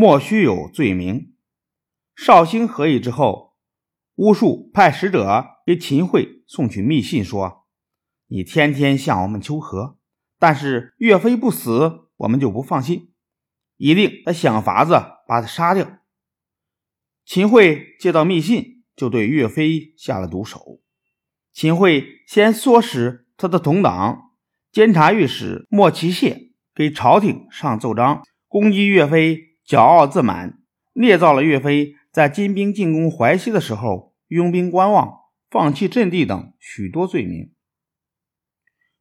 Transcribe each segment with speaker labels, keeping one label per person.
Speaker 1: 莫须有罪名。绍兴和议之后，巫术派使者给秦桧送去密信，说：“你天天向我们求和，但是岳飞不死，我们就不放心，一定得想法子把他杀掉。”秦桧接到密信，就对岳飞下了毒手。秦桧先唆使他的同党监察御史莫其谢给朝廷上奏章，攻击岳飞骄傲自满，捏造了岳飞。在金兵进攻淮西的时候，拥兵观望、放弃阵地等许多罪名。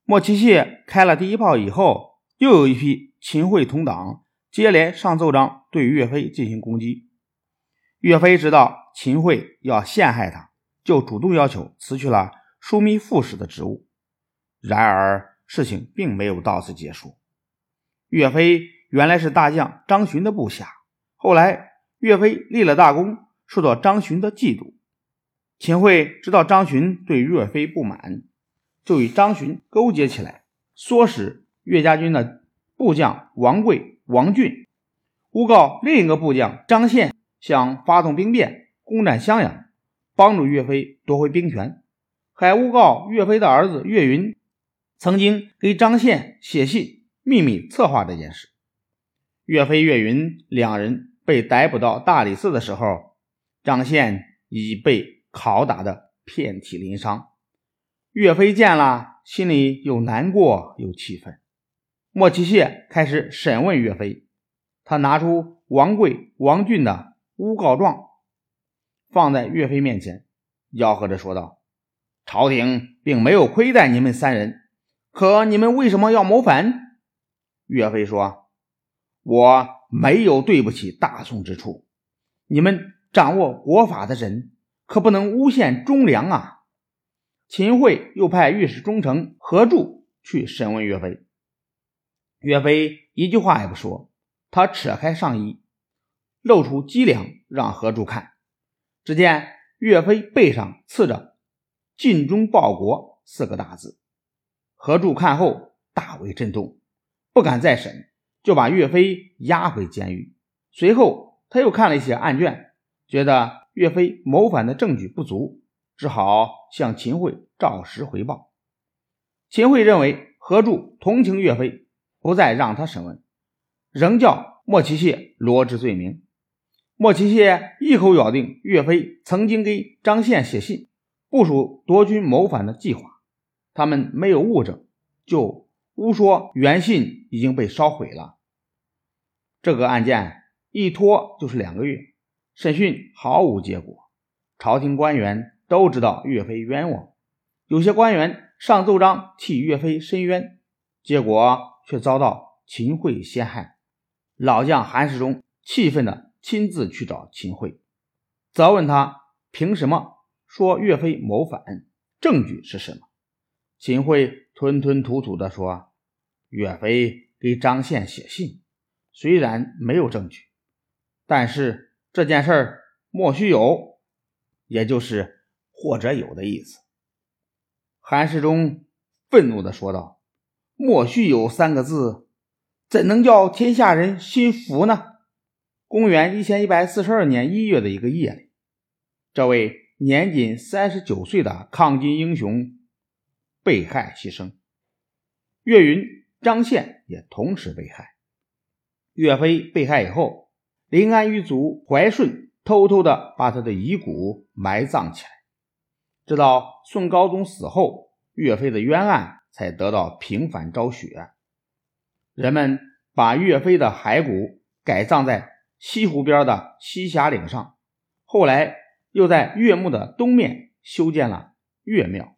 Speaker 1: 莫其谢开了第一炮以后，又有一批秦桧同党接连上奏章，对岳飞进行攻击。岳飞知道秦桧要陷害他，就主动要求辞去了枢密副使的职务。然而，事情并没有到此结束。岳飞原来是大将张巡的部下，后来。岳飞立了大功，受到张巡的嫉妒。秦桧知道张巡对岳飞不满，就与张巡勾结起来，唆使岳家军的部将王贵、王俊诬告另一个部将张宪想发动兵变攻占襄阳，帮助岳飞夺回兵权，还诬告岳飞的儿子岳云曾经给张宪写信，秘密策划这件事。岳飞、岳云两人。被逮捕到大理寺的时候，张宪已被拷打得遍体鳞伤。岳飞见了，心里又难过又气愤。莫其谢开始审问岳飞，他拿出王贵、王俊的诬告状，放在岳飞面前，吆喝着说道：“朝廷并没有亏待你们三人，可你们为什么要谋反？”岳飞说：“我。”没有对不起大宋之处，你们掌握国法的人可不能诬陷忠良啊！秦桧又派御史中丞何柱去审问岳飞，岳飞一句话也不说，他扯开上衣，露出脊梁让何柱看。只见岳飞背上刺着“尽忠报国”四个大字，何柱看后大为震动，不敢再审。就把岳飞押回监狱。随后，他又看了一些案卷，觉得岳飞谋反的证据不足，只好向秦桧照实回报。秦桧认为何柱同情岳飞，不再让他审问，仍叫莫其谢罗织罪名。莫其谢一口咬定岳飞曾经给张宪写信，部署夺军谋反的计划。他们没有物证，就诬说原信已经被烧毁了。这个案件一拖就是两个月，审讯毫无结果。朝廷官员都知道岳飞冤枉，有些官员上奏章替岳飞申冤，结果却遭到秦桧陷害。老将韩世忠气愤地亲自去找秦桧，责问他凭什么说岳飞谋反，证据是什么？秦桧吞吞吐吐地说：“岳飞给张宪写信。”虽然没有证据，但是这件事儿莫须有，也就是或者有的意思。韩世忠愤怒地说道：“莫须有三个字，怎能叫天下人心服呢？”公元一千一百四十二年一月的一个夜里，这位年仅三十九岁的抗金英雄被害牺牲，岳云、张宪也同时被害。岳飞被害以后，临安余族怀顺偷偷的把他的遗骨埋葬起来。直到宋高宗死后，岳飞的冤案才得到平反昭雪。人们把岳飞的骸骨改葬在西湖边的西峡岭上，后来又在岳墓的东面修建了岳庙。